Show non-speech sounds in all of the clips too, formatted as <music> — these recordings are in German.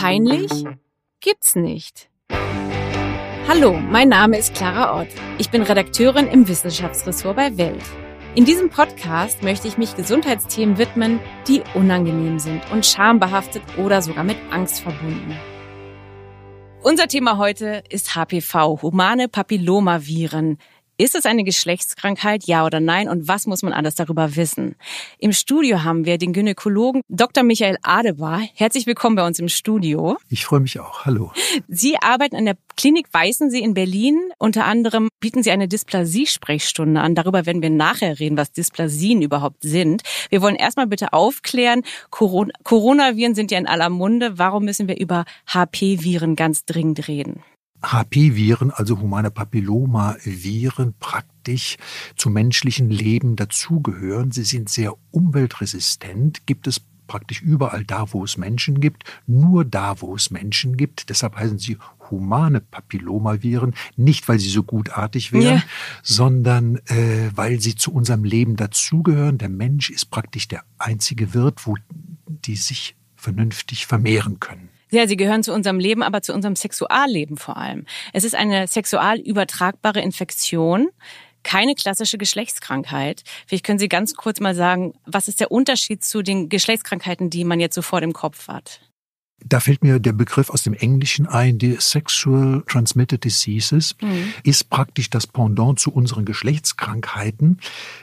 Peinlich? Gibt's nicht. Hallo, mein Name ist Clara Ott. Ich bin Redakteurin im Wissenschaftsressort bei Welt. In diesem Podcast möchte ich mich Gesundheitsthemen widmen, die unangenehm sind und schambehaftet oder sogar mit Angst verbunden. Unser Thema heute ist HPV, humane Papillomaviren. Ist es eine Geschlechtskrankheit, ja oder nein? Und was muss man alles darüber wissen? Im Studio haben wir den Gynäkologen Dr. Michael Adebar. Herzlich willkommen bei uns im Studio. Ich freue mich auch. Hallo. Sie arbeiten an der Klinik Weißensee in Berlin. Unter anderem bieten Sie eine Dysplasie-Sprechstunde an. Darüber werden wir nachher reden, was Dysplasien überhaupt sind. Wir wollen erstmal bitte aufklären, Corona Coronaviren sind ja in aller Munde. Warum müssen wir über HP-Viren ganz dringend reden? HP-Viren, also humane Papilloma-Viren, praktisch zum menschlichen Leben dazugehören. Sie sind sehr umweltresistent, gibt es praktisch überall da, wo es Menschen gibt, nur da, wo es Menschen gibt. Deshalb heißen sie humane Papillomaviren, nicht weil sie so gutartig wären, ja. sondern äh, weil sie zu unserem Leben dazugehören. Der Mensch ist praktisch der einzige Wirt, wo die sich vernünftig vermehren können. Ja, sie gehören zu unserem Leben, aber zu unserem Sexualleben vor allem. Es ist eine sexual übertragbare Infektion, keine klassische Geschlechtskrankheit. Vielleicht können Sie ganz kurz mal sagen, was ist der Unterschied zu den Geschlechtskrankheiten, die man jetzt so vor dem Kopf hat? Da fällt mir der Begriff aus dem Englischen ein, die Sexual Transmitted Diseases mhm. ist praktisch das Pendant zu unseren Geschlechtskrankheiten.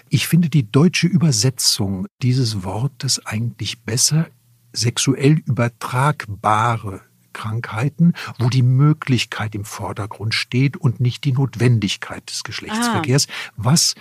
Ich finde die deutsche Übersetzung dieses Wortes eigentlich besser sexuell übertragbare Krankheiten, wo die Möglichkeit im Vordergrund steht und nicht die Notwendigkeit des Geschlechtsverkehrs, ah. was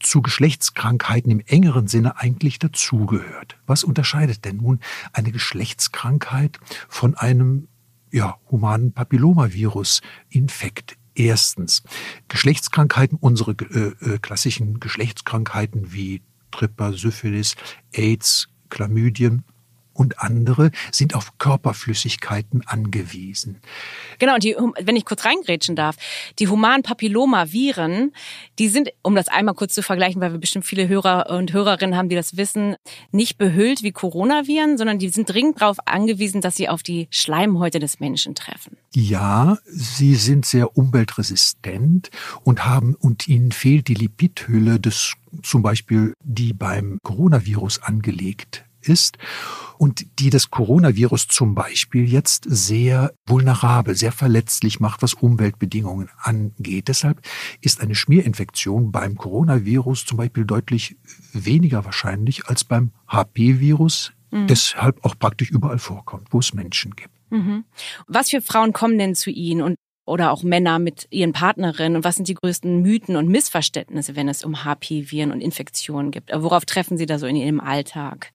zu Geschlechtskrankheiten im engeren Sinne eigentlich dazugehört. Was unterscheidet denn nun eine Geschlechtskrankheit von einem ja, humanen Papillomavirus-Infekt? Erstens, Geschlechtskrankheiten, unsere äh, äh, klassischen Geschlechtskrankheiten wie Tripper, Syphilis, AIDS, Chlamydien und andere sind auf Körperflüssigkeiten angewiesen. Genau, und die, wenn ich kurz reingrätschen darf, die humanen Papillomaviren, die sind, um das einmal kurz zu vergleichen, weil wir bestimmt viele Hörer und Hörerinnen haben, die das wissen, nicht behüllt wie Coronaviren, sondern die sind dringend darauf angewiesen, dass sie auf die Schleimhäute des Menschen treffen. Ja, sie sind sehr umweltresistent und haben, und ihnen fehlt die Lipidhülle des, zum Beispiel, die beim Coronavirus angelegt ist und die das Coronavirus zum Beispiel jetzt sehr vulnerabel, sehr verletzlich macht, was Umweltbedingungen angeht. Deshalb ist eine Schmierinfektion beim Coronavirus zum Beispiel deutlich weniger wahrscheinlich als beim HP-Virus, mhm. deshalb auch praktisch überall vorkommt, wo es Menschen gibt. Mhm. Was für Frauen kommen denn zu Ihnen und oder auch Männer mit ihren Partnerinnen und was sind die größten Mythen und Missverständnisse, wenn es um HP-Viren und Infektionen gibt? Worauf treffen Sie da so in Ihrem Alltag?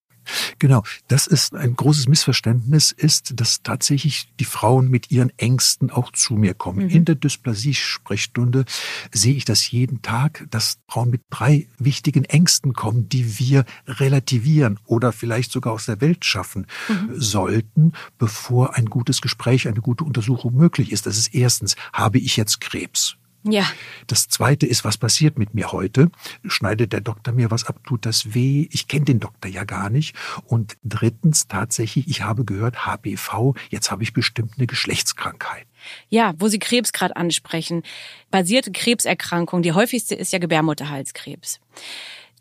Genau, das ist ein großes Missverständnis, ist, dass tatsächlich die Frauen mit ihren Ängsten auch zu mir kommen. Mhm. In der Dysplasie-Sprechstunde sehe ich das jeden Tag, dass Frauen mit drei wichtigen Ängsten kommen, die wir relativieren oder vielleicht sogar aus der Welt schaffen mhm. sollten, bevor ein gutes Gespräch, eine gute Untersuchung möglich ist. Das ist erstens, habe ich jetzt Krebs? Ja. Das zweite ist, was passiert mit mir heute? Schneidet der Doktor mir was ab? Tut das weh? Ich kenne den Doktor ja gar nicht. Und drittens tatsächlich, ich habe gehört, HPV, jetzt habe ich bestimmt eine Geschlechtskrankheit. Ja, wo Sie Krebs gerade ansprechen. Basierte Krebserkrankung, die häufigste ist ja Gebärmutterhalskrebs.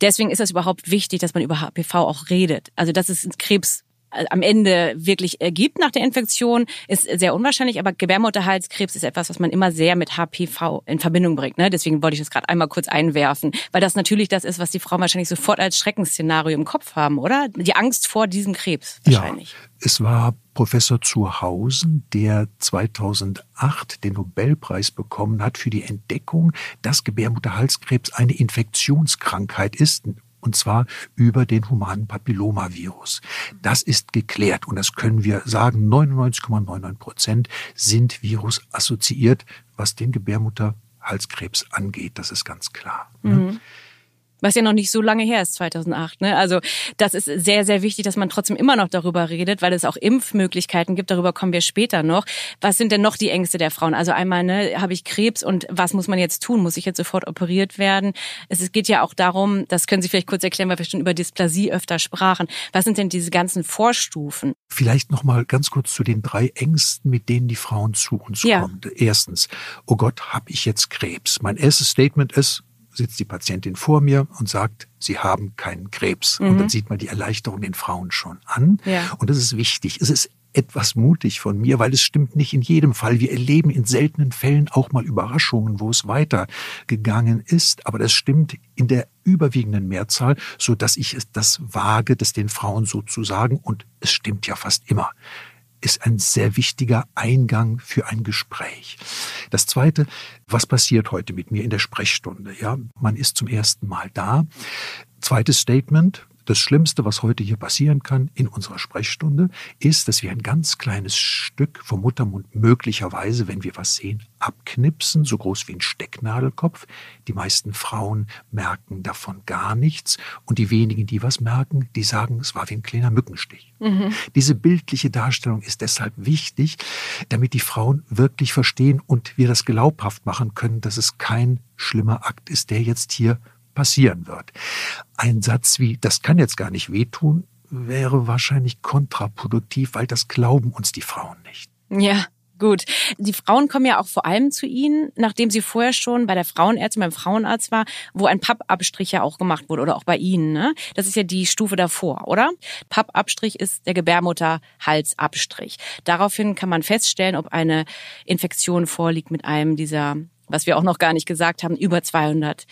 Deswegen ist es überhaupt wichtig, dass man über HPV auch redet. Also, dass es Krebs äh, am Ende wirklich ergibt nach der Infektion, ist sehr unwahrscheinlich, aber Gebärmutterhalskrebs ist etwas, was man immer sehr mit HPV in Verbindung bringt. Ne? Deswegen wollte ich das gerade einmal kurz einwerfen, weil das natürlich das ist, was die Frauen wahrscheinlich sofort als Schreckensszenario im Kopf haben, oder? Die Angst vor diesem Krebs wahrscheinlich. Ja, es war Professor Zuhausen, der 2008 den Nobelpreis bekommen hat für die Entdeckung, dass Gebärmutterhalskrebs eine Infektionskrankheit ist und zwar über den humanen Papillomavirus. Das ist geklärt und das können wir sagen, 99,99 Prozent sind virusassoziiert, was den Gebärmutterhalskrebs angeht. Das ist ganz klar. Ne? Mhm. Was ja noch nicht so lange her ist, 2008. Ne? Also das ist sehr, sehr wichtig, dass man trotzdem immer noch darüber redet, weil es auch Impfmöglichkeiten gibt. Darüber kommen wir später noch. Was sind denn noch die Ängste der Frauen? Also einmal, ne, habe ich Krebs und was muss man jetzt tun? Muss ich jetzt sofort operiert werden? Es geht ja auch darum, das können Sie vielleicht kurz erklären, weil wir schon über Dysplasie öfter sprachen. Was sind denn diese ganzen Vorstufen? Vielleicht noch mal ganz kurz zu den drei Ängsten, mit denen die Frauen zu uns ja. kommen. Erstens, oh Gott, habe ich jetzt Krebs? Mein erstes Statement ist, sitzt die Patientin vor mir und sagt, sie haben keinen Krebs. Mhm. Und dann mhm. sieht man die Erleichterung den Frauen schon an. Ja. Und das ist wichtig. Es ist etwas mutig von mir, weil es stimmt nicht in jedem Fall. Wir erleben in seltenen Fällen auch mal Überraschungen, wo es weitergegangen ist. Aber das stimmt in der überwiegenden Mehrzahl, so dass ich es das wage, das den Frauen so zu sagen. Und es stimmt ja fast immer ist ein sehr wichtiger Eingang für ein Gespräch. Das zweite, was passiert heute mit mir in der Sprechstunde? Ja, man ist zum ersten Mal da. Zweites Statement, das Schlimmste, was heute hier passieren kann in unserer Sprechstunde, ist, dass wir ein ganz kleines Stück vom Muttermund möglicherweise, wenn wir was sehen, abknipsen, so groß wie ein Stecknadelkopf. Die meisten Frauen merken davon gar nichts und die wenigen, die was merken, die sagen, es war wie ein kleiner Mückenstich. Mhm. Diese bildliche Darstellung ist deshalb wichtig, damit die Frauen wirklich verstehen und wir das glaubhaft machen können, dass es kein schlimmer Akt ist, der jetzt hier passieren wird. Ein Satz wie, das kann jetzt gar nicht wehtun, wäre wahrscheinlich kontraproduktiv, weil das glauben uns die Frauen nicht. Ja. Gut. Die Frauen kommen ja auch vor allem zu Ihnen, nachdem Sie vorher schon bei der Frauenärztin, beim Frauenarzt war, wo ein Pappabstrich ja auch gemacht wurde oder auch bei Ihnen. Ne? Das ist ja die Stufe davor, oder? Pappabstrich ist der Gebärmutterhalsabstrich. Daraufhin kann man feststellen, ob eine Infektion vorliegt mit einem dieser, was wir auch noch gar nicht gesagt haben, über 200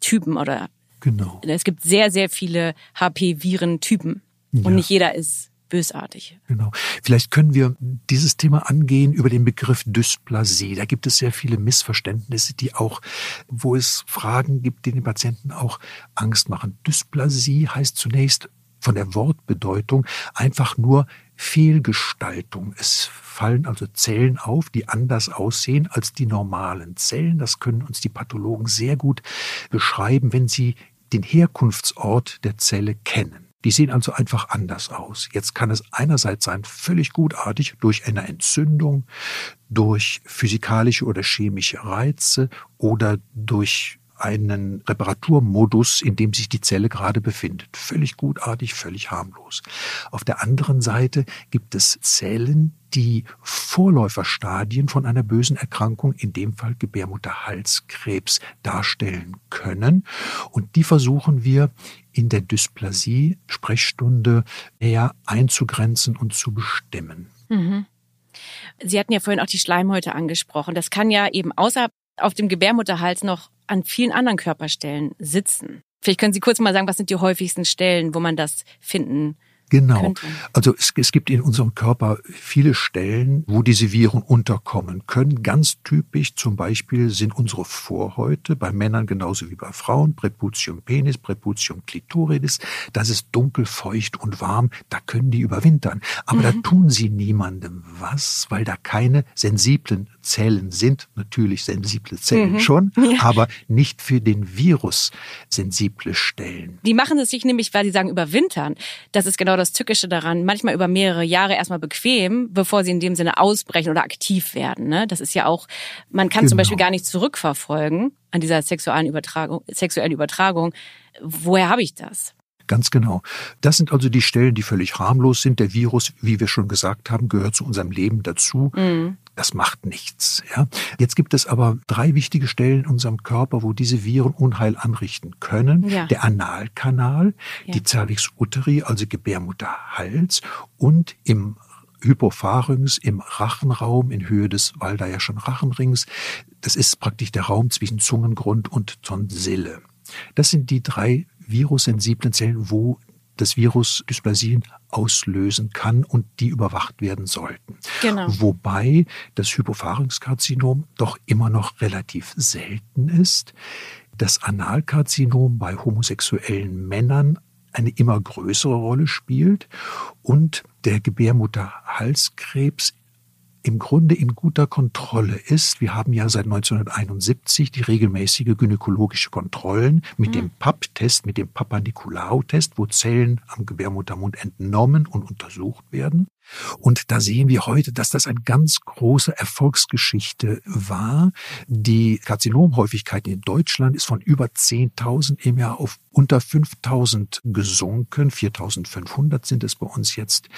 Typen oder genau. es gibt sehr, sehr viele HP-Viren-Typen ja. und nicht jeder ist bösartig. Genau. Vielleicht können wir dieses Thema angehen über den Begriff Dysplasie. Da gibt es sehr viele Missverständnisse, die auch, wo es Fragen gibt, die den Patienten auch Angst machen. Dysplasie heißt zunächst von der Wortbedeutung einfach nur Fehlgestaltung. Es fallen also Zellen auf, die anders aussehen als die normalen Zellen. Das können uns die Pathologen sehr gut beschreiben, wenn sie den Herkunftsort der Zelle kennen. Die sehen also einfach anders aus. Jetzt kann es einerseits sein, völlig gutartig durch eine Entzündung, durch physikalische oder chemische Reize oder durch einen Reparaturmodus, in dem sich die Zelle gerade befindet. Völlig gutartig, völlig harmlos. Auf der anderen Seite gibt es Zellen, die Vorläuferstadien von einer bösen Erkrankung, in dem Fall Gebärmutterhalskrebs, darstellen können. Und die versuchen wir in der Dysplasie-Sprechstunde eher einzugrenzen und zu bestimmen. Mhm. Sie hatten ja vorhin auch die Schleimhäute angesprochen. Das kann ja eben außer auf dem Gebärmutterhals noch an vielen anderen Körperstellen sitzen. Vielleicht können Sie kurz mal sagen, was sind die häufigsten Stellen, wo man das finden Genau. Könnte. Also es, es gibt in unserem Körper viele Stellen, wo diese Viren unterkommen können. Ganz typisch zum Beispiel sind unsere Vorhäute bei Männern genauso wie bei Frauen. Preputium penis, Preputium clitoridis. Das ist dunkel, feucht und warm. Da können die überwintern. Aber mhm. da tun sie niemandem was, weil da keine sensiblen Zellen sind. Natürlich sensible Zellen mhm. schon, ja. aber nicht für den Virus sensible Stellen. Die machen es sich nämlich, weil sie sagen überwintern. Das ist genau das Tückische daran, manchmal über mehrere Jahre erstmal bequem, bevor sie in dem Sinne ausbrechen oder aktiv werden. Ne? Das ist ja auch, man kann genau. zum Beispiel gar nicht zurückverfolgen an dieser sexuellen Übertragung, sexuellen Übertragung. Woher habe ich das? Ganz genau. Das sind also die Stellen, die völlig harmlos sind. Der Virus, wie wir schon gesagt haben, gehört zu unserem Leben dazu. Mhm. Das macht nichts. Ja. Jetzt gibt es aber drei wichtige Stellen in unserem Körper, wo diese Viren Unheil anrichten können. Ja. Der Analkanal, ja. die Cervix uteri, also Gebärmutterhals und im Hypopharynx im Rachenraum in Höhe des Waldaierschen Rachenrings. Das ist praktisch der Raum zwischen Zungengrund und Tonsille. Das sind die drei virussensiblen Zellen, wo das Virus Dysplasien auslösen kann und die überwacht werden sollten. Genau. Wobei das Hypopharynxkarzinom doch immer noch relativ selten ist. Das Analkarzinom bei homosexuellen Männern eine immer größere Rolle spielt und der Gebärmutterhalskrebs im Grunde in guter Kontrolle ist. Wir haben ja seit 1971 die regelmäßige gynäkologische Kontrollen mit mhm. dem PAP-Test, mit dem Papa-Nikolaou-Test, wo Zellen am Gebärmuttermund entnommen und untersucht werden. Und da sehen wir heute, dass das eine ganz große Erfolgsgeschichte war. Die Karzinomhäufigkeit in Deutschland ist von über 10.000 im Jahr auf unter 5.000 gesunken. 4.500 sind es bei uns jetzt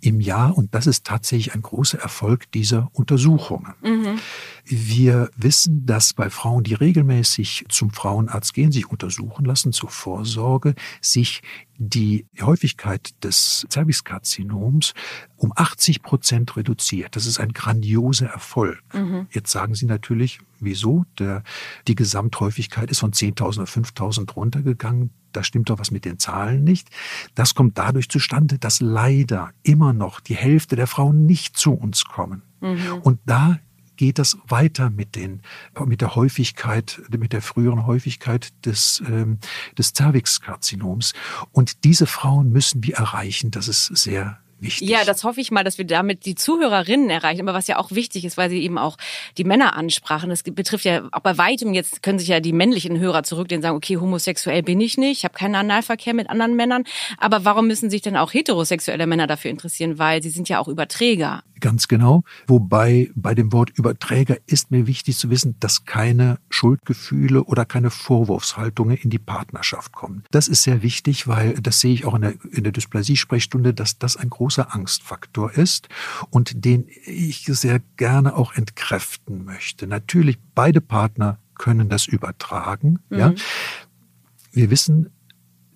im Jahr. Und das ist tatsächlich ein großer Erfolg dieser Untersuchungen. Mhm. Wir wissen, dass bei Frauen, die regelmäßig zum Frauenarzt gehen, sich untersuchen lassen zur Vorsorge, sich die Häufigkeit des Cervixkarzinoms um 80 Prozent reduziert. Das ist ein grandioser Erfolg. Mhm. Jetzt sagen Sie natürlich, wieso? Der, die Gesamthäufigkeit ist von 10.000 auf 5.000 runtergegangen. Da stimmt doch was mit den Zahlen nicht. Das kommt dadurch zustande, dass leider immer noch die Hälfte der Frauen nicht zu uns kommen. Mhm. Und da geht das weiter mit den, mit der Häufigkeit, mit der früheren Häufigkeit des, ähm, des Cervixkarzinoms. Und diese Frauen müssen wir erreichen. Das ist sehr Wichtig. Ja, das hoffe ich mal, dass wir damit die Zuhörerinnen erreichen. Aber was ja auch wichtig ist, weil sie eben auch die Männer ansprachen. Das betrifft ja auch bei weitem jetzt können sich ja die männlichen Hörer zurücklehnen und sagen, okay, homosexuell bin ich nicht, ich habe keinen Analverkehr mit anderen Männern. Aber warum müssen sich denn auch heterosexuelle Männer dafür interessieren? Weil sie sind ja auch Überträger. Ganz genau. Wobei bei dem Wort Überträger ist mir wichtig zu wissen, dass keine Schuldgefühle oder keine Vorwurfshaltungen in die Partnerschaft kommen. Das ist sehr wichtig, weil das sehe ich auch in der, in der Dysplasie-Sprechstunde, dass das ein großer Angstfaktor ist und den ich sehr gerne auch entkräften möchte. Natürlich, beide Partner können das übertragen. Mhm. Ja. Wir wissen,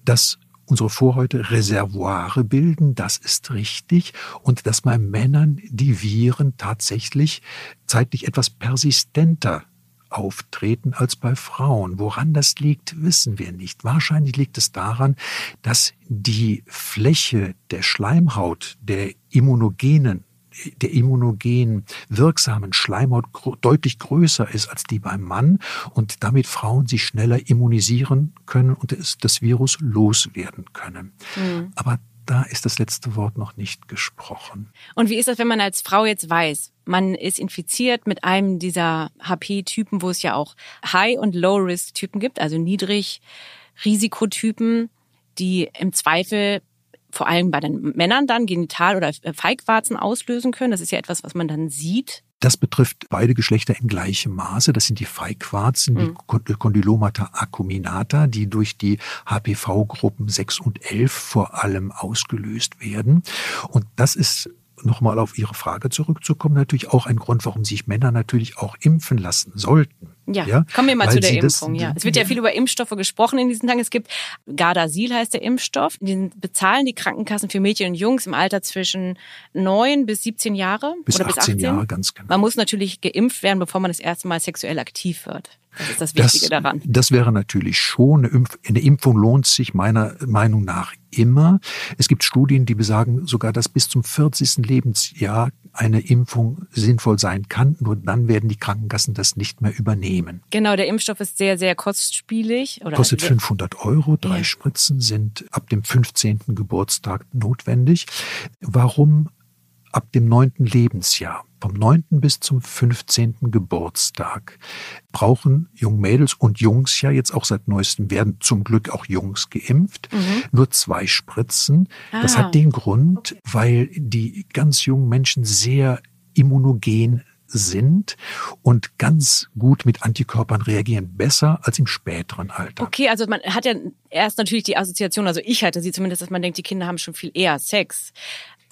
dass unsere Vorhäute Reservoire bilden, das ist richtig. Und dass bei Männern die Viren tatsächlich zeitlich etwas persistenter auftreten als bei Frauen. Woran das liegt, wissen wir nicht. Wahrscheinlich liegt es daran, dass die Fläche der Schleimhaut der immunogenen der immunogen wirksamen Schleimhaut deutlich größer ist als die beim Mann und damit Frauen sich schneller immunisieren können und das Virus loswerden können. Mhm. Aber da ist das letzte Wort noch nicht gesprochen. Und wie ist das, wenn man als Frau jetzt weiß, man ist infiziert mit einem dieser HP-Typen, wo es ja auch High- und Low-Risk-Typen gibt, also Niedrig-Risikotypen, die im Zweifel vor allem bei den Männern dann Genital- oder Feigwarzen auslösen können. Das ist ja etwas, was man dann sieht. Das betrifft beide Geschlechter in gleichem Maße. Das sind die Feigwarzen, mhm. die Condylomata acuminata, die durch die HPV-Gruppen 6 und 11 vor allem ausgelöst werden. Und das ist nochmal auf Ihre Frage zurückzukommen, natürlich auch ein Grund, warum sich Männer natürlich auch impfen lassen sollten. Ja, ja? kommen wir mal zu der Impfung. Das, ja. Es wird ja viel über Impfstoffe gesprochen in diesen Tagen. Es gibt Gardasil heißt der Impfstoff. Den bezahlen die Krankenkassen für Mädchen und Jungs im Alter zwischen neun bis 17 Jahre bis oder 18 bis 18 Jahre, ganz genau. Man muss natürlich geimpft werden, bevor man das erste Mal sexuell aktiv wird. Das ist das Wichtige das, daran. Das wäre natürlich schon. Eine, Impf eine Impfung lohnt sich meiner Meinung nach immer. Es gibt Studien, die besagen sogar, dass bis zum 40. Lebensjahr eine Impfung sinnvoll sein kann. Nur dann werden die Krankenkassen das nicht mehr übernehmen. Genau, der Impfstoff ist sehr, sehr kostspielig. Oder Kostet 500 Euro. Drei ja. Spritzen sind ab dem 15. Geburtstag notwendig. Warum ab dem neunten Lebensjahr, vom neunten bis zum fünfzehnten Geburtstag, brauchen junge Mädels und Jungs ja jetzt auch seit neuestem werden zum Glück auch Jungs geimpft, mhm. nur zwei Spritzen. Ah. Das hat den Grund, okay. weil die ganz jungen Menschen sehr immunogen sind und ganz gut mit Antikörpern reagieren, besser als im späteren Alter. Okay, also man hat ja erst natürlich die Assoziation, also ich hatte sie zumindest, dass man denkt, die Kinder haben schon viel eher Sex.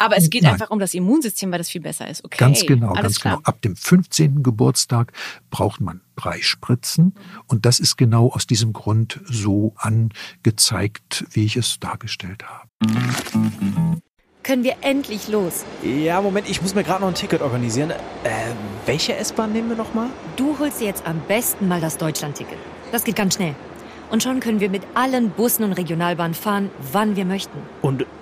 Aber es geht Nein. einfach um das Immunsystem, weil das viel besser ist. Okay. Ganz genau, Alles ganz klar. genau. Ab dem 15. Geburtstag braucht man drei Spritzen. Und das ist genau aus diesem Grund so angezeigt, wie ich es dargestellt habe. Können wir endlich los? Ja, Moment, ich muss mir gerade noch ein Ticket organisieren. Äh, welche S-Bahn nehmen wir nochmal? Du holst dir jetzt am besten mal das Deutschland-Ticket. Das geht ganz schnell. Und schon können wir mit allen Bussen und Regionalbahnen fahren, wann wir möchten. Und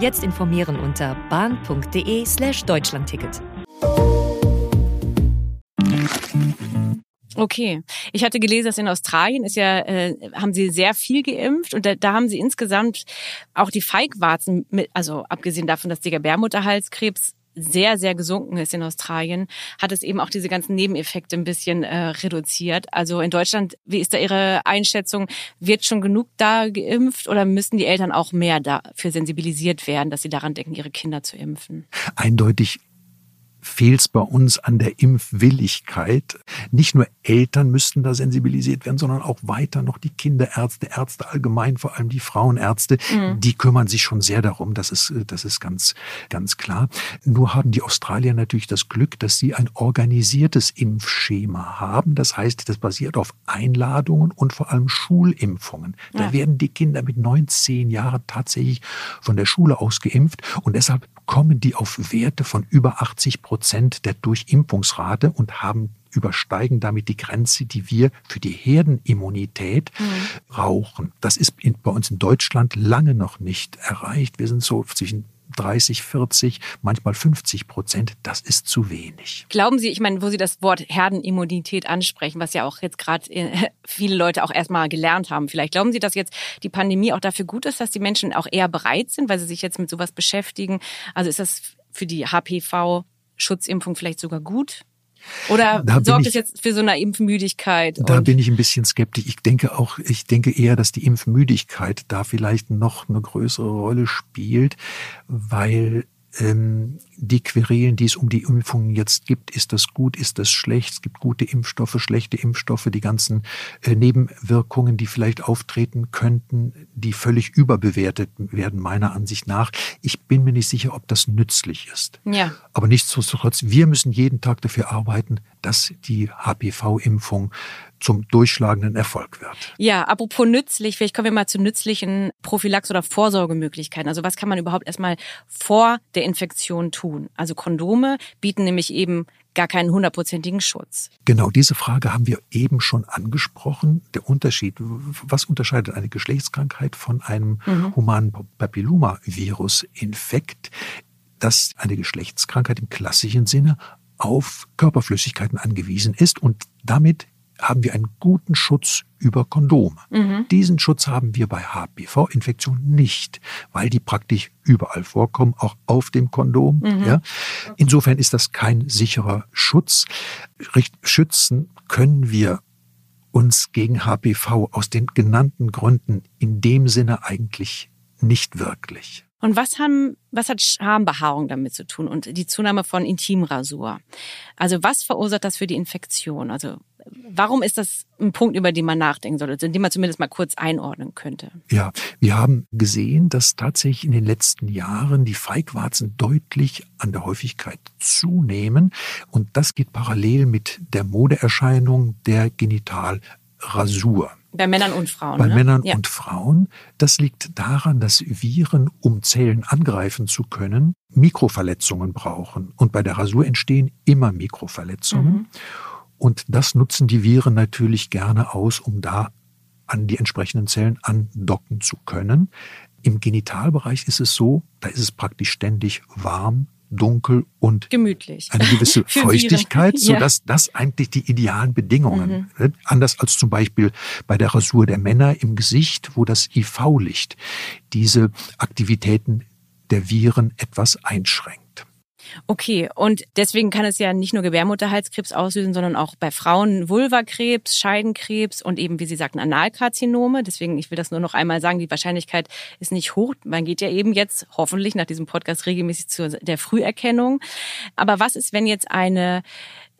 Jetzt informieren unter bahn.de slash Deutschlandticket. Okay. Ich hatte gelesen, dass in Australien ist ja, äh, haben sie sehr viel geimpft und da, da haben sie insgesamt auch die Feigwarzen, mit, also abgesehen davon, dass der Gebärmutterhalskrebs sehr, sehr gesunken ist in Australien, hat es eben auch diese ganzen Nebeneffekte ein bisschen äh, reduziert. Also in Deutschland, wie ist da Ihre Einschätzung? Wird schon genug da geimpft oder müssen die Eltern auch mehr dafür sensibilisiert werden, dass sie daran denken, ihre Kinder zu impfen? Eindeutig fehlt es bei uns an der Impfwilligkeit. Nicht nur Eltern müssten da sensibilisiert werden, sondern auch weiter noch die Kinderärzte, Ärzte allgemein, vor allem die Frauenärzte, mhm. die kümmern sich schon sehr darum. Das ist, das ist ganz, ganz klar. Nur haben die Australier natürlich das Glück, dass sie ein organisiertes Impfschema haben. Das heißt, das basiert auf Einladungen und vor allem Schulimpfungen. Da ja. werden die Kinder mit neun, zehn Jahren tatsächlich von der Schule aus geimpft und deshalb kommen die auf Werte von über 80 Prozent der Durchimpfungsrate und haben übersteigen damit die Grenze, die wir für die Herdenimmunität mhm. brauchen. Das ist bei uns in Deutschland lange noch nicht erreicht. Wir sind so zwischen 30, 40, manchmal 50 Prozent, das ist zu wenig. Glauben Sie, ich meine, wo Sie das Wort Herdenimmunität ansprechen, was ja auch jetzt gerade äh, viele Leute auch erstmal gelernt haben, vielleicht glauben Sie, dass jetzt die Pandemie auch dafür gut ist, dass die Menschen auch eher bereit sind, weil sie sich jetzt mit sowas beschäftigen? Also ist das für die HPV-Schutzimpfung vielleicht sogar gut? Oder sorgt es jetzt für so eine Impfmüdigkeit? Da bin ich ein bisschen skeptisch. Ich denke auch, ich denke eher, dass die Impfmüdigkeit da vielleicht noch eine größere Rolle spielt, weil ähm, die Querelen, die es um die Impfungen jetzt gibt, ist das gut, ist das schlecht? Es gibt gute Impfstoffe, schlechte Impfstoffe, die ganzen äh, Nebenwirkungen, die vielleicht auftreten könnten, die völlig überbewertet werden, meiner Ansicht nach. Ich bin mir nicht sicher, ob das nützlich ist. Ja. Aber nichtsdestotrotz, wir müssen jeden Tag dafür arbeiten, dass die HPV-Impfung zum durchschlagenden Erfolg wird. Ja, apropos nützlich, vielleicht kommen wir mal zu nützlichen Prophylax- oder Vorsorgemöglichkeiten. Also was kann man überhaupt erstmal vor der Infektion tun? Also Kondome bieten nämlich eben gar keinen hundertprozentigen Schutz. Genau, diese Frage haben wir eben schon angesprochen. Der Unterschied, was unterscheidet eine Geschlechtskrankheit von einem mhm. humanen Papillomavirus-Infekt? Dass eine Geschlechtskrankheit im klassischen Sinne auf Körperflüssigkeiten angewiesen ist und damit haben wir einen guten Schutz über Kondome. Mhm. Diesen Schutz haben wir bei HPV-Infektionen nicht, weil die praktisch überall vorkommen, auch auf dem Kondom. Mhm. Ja. Insofern ist das kein sicherer Schutz. Schützen können wir uns gegen HPV aus den genannten Gründen in dem Sinne eigentlich nicht wirklich. Und was haben, was hat Schambehaarung damit zu tun und die Zunahme von Intimrasur? Also was verursacht das für die Infektion? Also warum ist das ein Punkt, über den man nachdenken sollte, den man zumindest mal kurz einordnen könnte? Ja, wir haben gesehen, dass tatsächlich in den letzten Jahren die Feigwarzen deutlich an der Häufigkeit zunehmen und das geht parallel mit der Modeerscheinung der Genitalrasur. Bei Männern und Frauen. Bei ne? Männern ja. und Frauen. Das liegt daran, dass Viren, um Zellen angreifen zu können, Mikroverletzungen brauchen. Und bei der Rasur entstehen immer Mikroverletzungen. Mhm. Und das nutzen die Viren natürlich gerne aus, um da an die entsprechenden Zellen andocken zu können. Im Genitalbereich ist es so, da ist es praktisch ständig warm, dunkel und gemütlich. Eine gewisse <laughs> Feuchtigkeit, so dass das eigentlich die idealen Bedingungen. Mhm. Anders als zum Beispiel bei der Rasur der Männer im Gesicht, wo das IV-Licht diese Aktivitäten der Viren etwas einschränkt. Okay, und deswegen kann es ja nicht nur Gebärmutterhalskrebs auslösen, sondern auch bei Frauen Vulvakrebs, Scheidenkrebs und eben, wie Sie sagten, Analkarzinome. Deswegen, ich will das nur noch einmal sagen, die Wahrscheinlichkeit ist nicht hoch. Man geht ja eben jetzt hoffentlich nach diesem Podcast regelmäßig zu der Früherkennung. Aber was ist, wenn jetzt eine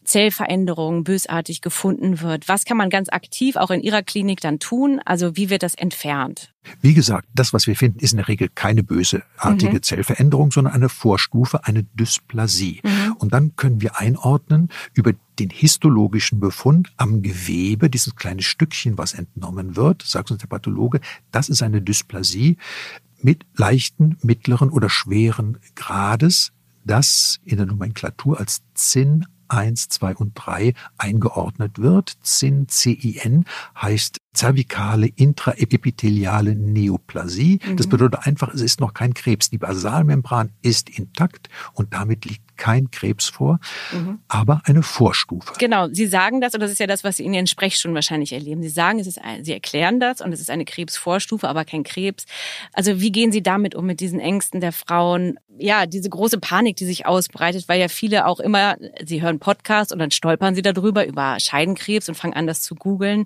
Zellveränderung bösartig gefunden wird. Was kann man ganz aktiv auch in Ihrer Klinik dann tun? Also wie wird das entfernt? Wie gesagt, das, was wir finden, ist in der Regel keine bösartige mhm. Zellveränderung, sondern eine Vorstufe, eine Dysplasie. Mhm. Und dann können wir einordnen über den histologischen Befund am Gewebe, dieses kleine Stückchen, was entnommen wird, sagt uns der Pathologe, das ist eine Dysplasie. mit leichten, mittleren oder schweren Grades, das in der Nomenklatur als ZIN 1, 2 und 3 eingeordnet wird. CIN, CIN heißt zervikale intraepitheliale Neoplasie. Mhm. Das bedeutet einfach, es ist noch kein Krebs. Die Basalmembran ist intakt und damit liegt kein Krebs vor, mhm. aber eine Vorstufe. Genau, Sie sagen das und das ist ja das, was Sie in Ihren Sprechstunden wahrscheinlich erleben. Sie sagen, es ist ein, Sie erklären das und es ist eine Krebsvorstufe, aber kein Krebs. Also wie gehen Sie damit um mit diesen Ängsten der Frauen? Ja, diese große Panik, die sich ausbreitet, weil ja viele auch immer, sie hören Podcast und dann stolpern sie darüber über Scheidenkrebs und fangen an, das zu googeln.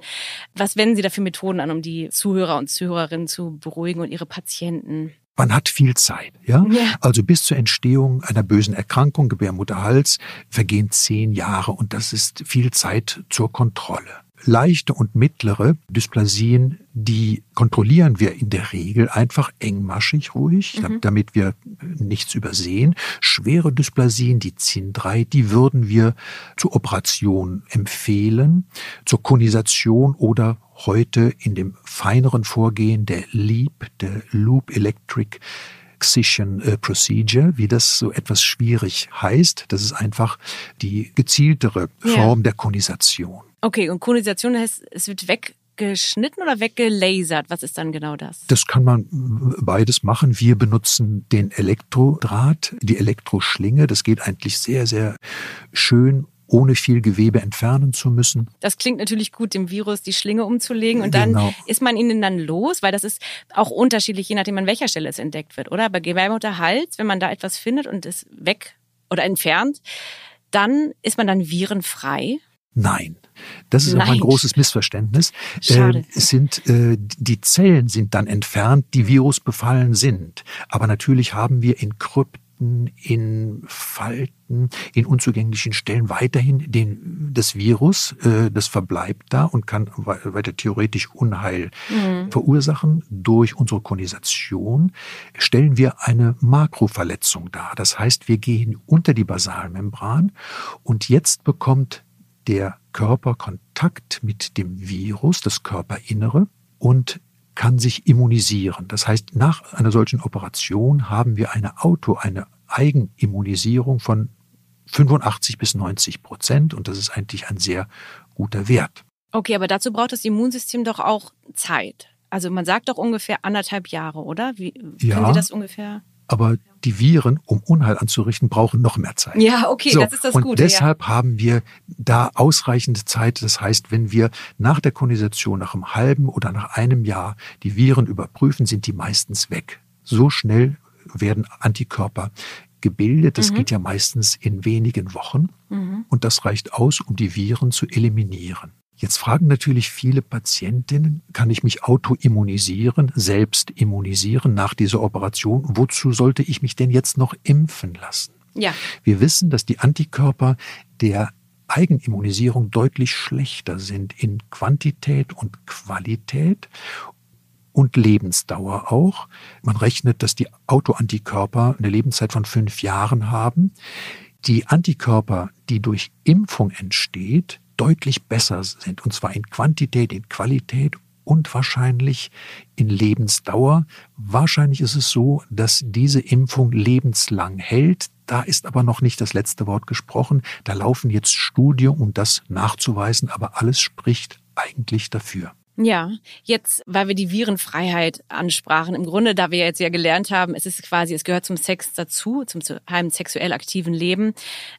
Was wenden Sie dafür Methoden an, um die Zuhörer und Zuhörerinnen zu beruhigen und ihre Patienten? Man hat viel Zeit, ja? ja? Also bis zur Entstehung einer bösen Erkrankung, Gebärmutterhals, vergehen zehn Jahre und das ist viel Zeit zur Kontrolle leichte und mittlere Dysplasien, die kontrollieren wir in der Regel einfach engmaschig ruhig, mhm. damit wir nichts übersehen. Schwere Dysplasien, die ZIN3, die würden wir zur Operation empfehlen, zur Konisation oder heute in dem feineren Vorgehen der LEAP, der Loop Electric Excision äh, Procedure, wie das so etwas schwierig heißt. Das ist einfach die gezieltere Form ja. der Konisation. Okay, und Konisation heißt, es wird weggeschnitten oder weggelasert? Was ist dann genau das? Das kann man beides machen. Wir benutzen den Elektrodraht, die Elektroschlinge. Das geht eigentlich sehr, sehr schön ohne viel Gewebe entfernen zu müssen. Das klingt natürlich gut, dem Virus die Schlinge umzulegen und dann genau. ist man ihnen dann los, weil das ist auch unterschiedlich, je nachdem an welcher Stelle es entdeckt wird, oder? Bei Gebärmutterhals, wenn man da etwas findet und es weg oder entfernt, dann ist man dann virenfrei. Nein. Das ist Nein. auch ein großes Missverständnis. Schade. Äh, sind, äh, die Zellen sind dann entfernt, die virusbefallen sind. Aber natürlich haben wir in Krypten, in Falten, in unzugänglichen Stellen weiterhin den, das Virus, äh, das verbleibt da und kann weiter theoretisch Unheil mhm. verursachen. Durch unsere Konisation stellen wir eine Makroverletzung dar. Das heißt, wir gehen unter die Basalmembran und jetzt bekommt der Körper Kontakt mit dem Virus, das Körperinnere, und kann sich immunisieren. Das heißt, nach einer solchen Operation haben wir eine Auto, eine Eigenimmunisierung von 85 bis 90 Prozent und das ist eigentlich ein sehr guter Wert. Okay, aber dazu braucht das Immunsystem doch auch Zeit. Also man sagt doch ungefähr anderthalb Jahre, oder? Wie ja, können Sie das ungefähr? Aber die Viren, um Unheil anzurichten, brauchen noch mehr Zeit. Ja, okay, so, das ist das und Gute. Und deshalb ja. haben wir da ausreichend Zeit. Das heißt, wenn wir nach der Konisation, nach einem halben oder nach einem Jahr die Viren überprüfen, sind die meistens weg. So schnell werden Antikörper gebildet. Das mhm. geht ja meistens in wenigen Wochen. Mhm. Und das reicht aus, um die Viren zu eliminieren. Jetzt fragen natürlich viele Patientinnen, kann ich mich autoimmunisieren, selbst immunisieren nach dieser Operation? Wozu sollte ich mich denn jetzt noch impfen lassen? Ja. Wir wissen, dass die Antikörper der Eigenimmunisierung deutlich schlechter sind in Quantität und Qualität und Lebensdauer auch. Man rechnet, dass die Autoantikörper eine Lebenszeit von fünf Jahren haben. Die Antikörper, die durch Impfung entsteht, deutlich besser sind, und zwar in Quantität, in Qualität und wahrscheinlich in Lebensdauer. Wahrscheinlich ist es so, dass diese Impfung lebenslang hält. Da ist aber noch nicht das letzte Wort gesprochen. Da laufen jetzt Studien, um das nachzuweisen, aber alles spricht eigentlich dafür. Ja, jetzt, weil wir die Virenfreiheit ansprachen, im Grunde, da wir jetzt ja gelernt haben, es ist quasi, es gehört zum Sex dazu, zum einem sexuell aktiven Leben.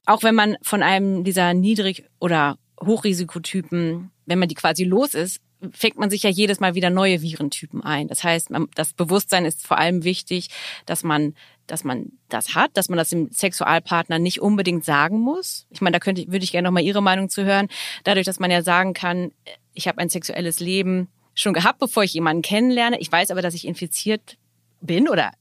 Auch wenn man von einem dieser niedrig- oder Hochrisikotypen, wenn man die quasi los ist, fängt man sich ja jedes Mal wieder neue Virentypen ein. Das heißt, das Bewusstsein ist vor allem wichtig, dass man, dass man das hat, dass man das dem Sexualpartner nicht unbedingt sagen muss. Ich meine, da könnte, würde ich gerne noch mal Ihre Meinung zu hören. Dadurch, dass man ja sagen kann, ich habe ein sexuelles Leben schon gehabt, bevor ich jemanden kennenlerne. Ich weiß aber, dass ich infiziert bin oder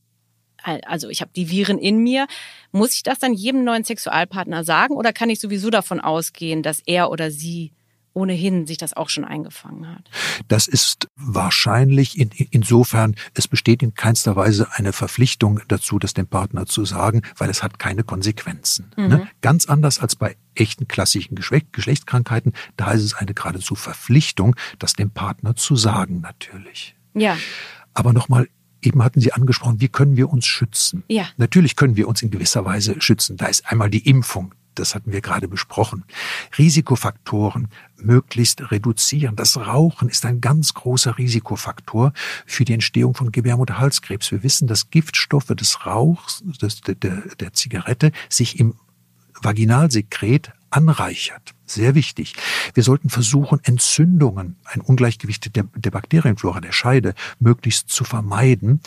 also ich habe die Viren in mir. Muss ich das dann jedem neuen Sexualpartner sagen oder kann ich sowieso davon ausgehen, dass er oder sie ohnehin sich das auch schon eingefangen hat? Das ist wahrscheinlich in, insofern, es besteht in keinster Weise eine Verpflichtung dazu, das dem Partner zu sagen, weil es hat keine Konsequenzen. Mhm. Ne? Ganz anders als bei echten klassischen Geschlechtskrankheiten, da ist es eine geradezu Verpflichtung, das dem Partner zu sagen natürlich. Ja. Aber nochmal Eben hatten Sie angesprochen, wie können wir uns schützen? Ja. Natürlich können wir uns in gewisser Weise schützen. Da ist einmal die Impfung. Das hatten wir gerade besprochen. Risikofaktoren möglichst reduzieren. Das Rauchen ist ein ganz großer Risikofaktor für die Entstehung von Gebärmutterhalskrebs. Wir wissen, dass Giftstoffe des Rauchs, des, der, der Zigarette, sich im Vaginalsekret anreichert. Sehr wichtig. Wir sollten versuchen, Entzündungen, ein Ungleichgewicht der, der Bakterienflora, der Scheide, möglichst zu vermeiden.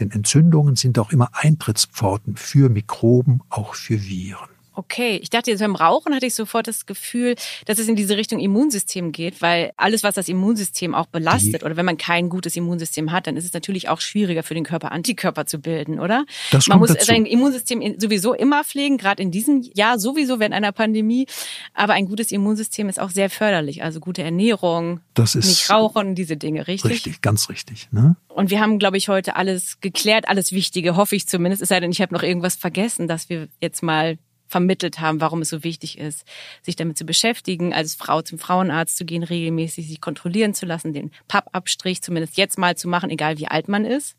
Denn Entzündungen sind auch immer Eintrittspforten für Mikroben, auch für Viren. Okay, ich dachte jetzt beim Rauchen hatte ich sofort das Gefühl, dass es in diese Richtung Immunsystem geht, weil alles, was das Immunsystem auch belastet Die, oder wenn man kein gutes Immunsystem hat, dann ist es natürlich auch schwieriger für den Körper, Antikörper zu bilden, oder? Das man muss dazu. sein Immunsystem sowieso immer pflegen, gerade in diesem Jahr sowieso während einer Pandemie. Aber ein gutes Immunsystem ist auch sehr förderlich, also gute Ernährung, das ist nicht rauchen, diese Dinge, richtig? Richtig, ganz richtig. Ne? Und wir haben, glaube ich, heute alles geklärt, alles Wichtige, hoffe ich zumindest. Es sei denn, ich habe noch irgendwas vergessen, dass wir jetzt mal vermittelt haben, warum es so wichtig ist, sich damit zu beschäftigen, als Frau zum Frauenarzt zu gehen, regelmäßig sich kontrollieren zu lassen, den Pappabstrich zumindest jetzt mal zu machen, egal wie alt man ist.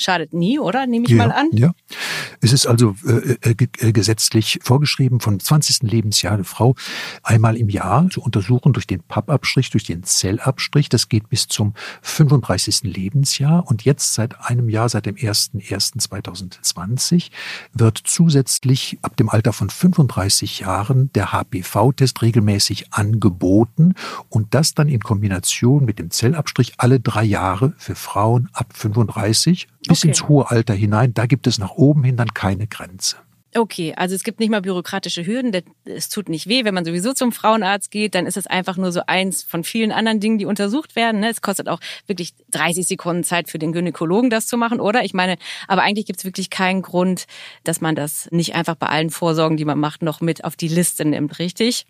Schadet nie, oder? Nehme ich ja, mal an. Ja. Es ist also äh, äh, äh gesetzlich vorgeschrieben, vom 20. Lebensjahr der Frau einmal im Jahr zu untersuchen durch den Pappabstrich, durch den Zellabstrich. Das geht bis zum 35. Lebensjahr. Und jetzt seit einem Jahr, seit dem 01.01.2020, wird zusätzlich ab dem Alter von 35 Jahren der HPV-Test regelmäßig angeboten. Und das dann in Kombination mit dem Zellabstrich alle drei Jahre für Frauen ab 35 bis okay. ins hohe Alter hinein. Da gibt es nach oben hin dann keine Grenze. Okay, also es gibt nicht mal bürokratische Hürden. Es tut nicht weh, wenn man sowieso zum Frauenarzt geht, dann ist es einfach nur so eins von vielen anderen Dingen, die untersucht werden. Ne? Es kostet auch wirklich 30 Sekunden Zeit für den Gynäkologen, das zu machen, oder? Ich meine, aber eigentlich gibt es wirklich keinen Grund, dass man das nicht einfach bei allen Vorsorgen, die man macht, noch mit auf die Liste nimmt, richtig?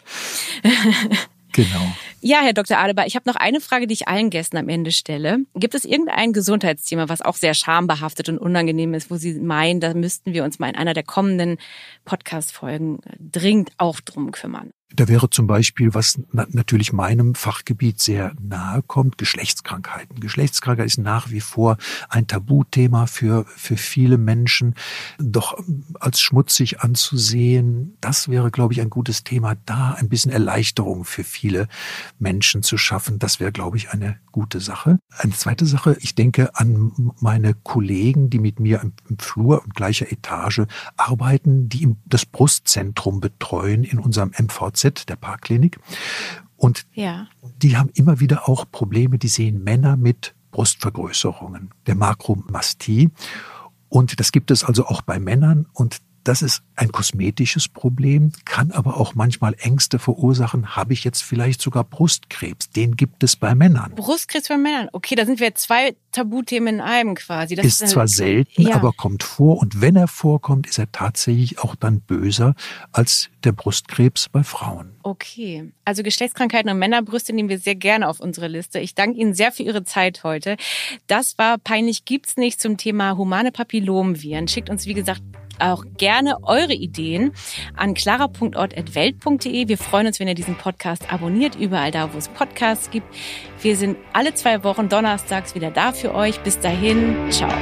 <laughs> Genau. Ja, Herr Dr. Adebar, ich habe noch eine Frage, die ich allen Gästen am Ende stelle. Gibt es irgendein Gesundheitsthema, was auch sehr schambehaftet und unangenehm ist, wo Sie meinen, da müssten wir uns mal in einer der kommenden Podcast-Folgen dringend auch drum kümmern? Da wäre zum Beispiel, was na natürlich meinem Fachgebiet sehr nahe kommt, Geschlechtskrankheiten. Geschlechtskrankheit ist nach wie vor ein Tabuthema für, für viele Menschen, doch als schmutzig anzusehen. Das wäre, glaube ich, ein gutes Thema, da ein bisschen Erleichterung für viele Menschen zu schaffen. Das wäre, glaube ich, eine gute Sache. Eine zweite Sache, ich denke an meine Kollegen, die mit mir im, im Flur in gleicher Etage arbeiten, die das Brustzentrum betreuen in unserem MVZ der Parkklinik. Und ja. die haben immer wieder auch Probleme, die sehen Männer mit Brustvergrößerungen, der Makromastie. Und das gibt es also auch bei Männern. Und das ist ein kosmetisches Problem, kann aber auch manchmal Ängste verursachen. Habe ich jetzt vielleicht sogar Brustkrebs? Den gibt es bei Männern. Brustkrebs bei Männern. Okay, da sind wir zwei Tabuthemen in einem quasi. Das ist zwar selten, ja. aber kommt vor. Und wenn er vorkommt, ist er tatsächlich auch dann böser als der Brustkrebs bei Frauen. Okay, also Geschlechtskrankheiten und Männerbrüste nehmen wir sehr gerne auf unsere Liste. Ich danke Ihnen sehr für Ihre Zeit heute. Das war peinlich gibt's nicht zum Thema humane Papillomviren. Schickt uns wie gesagt auch gerne eure Ideen an clara.ort.welt.de. Wir freuen uns, wenn ihr diesen Podcast abonniert, überall da, wo es Podcasts gibt. Wir sind alle zwei Wochen donnerstags wieder da für euch. Bis dahin, ciao.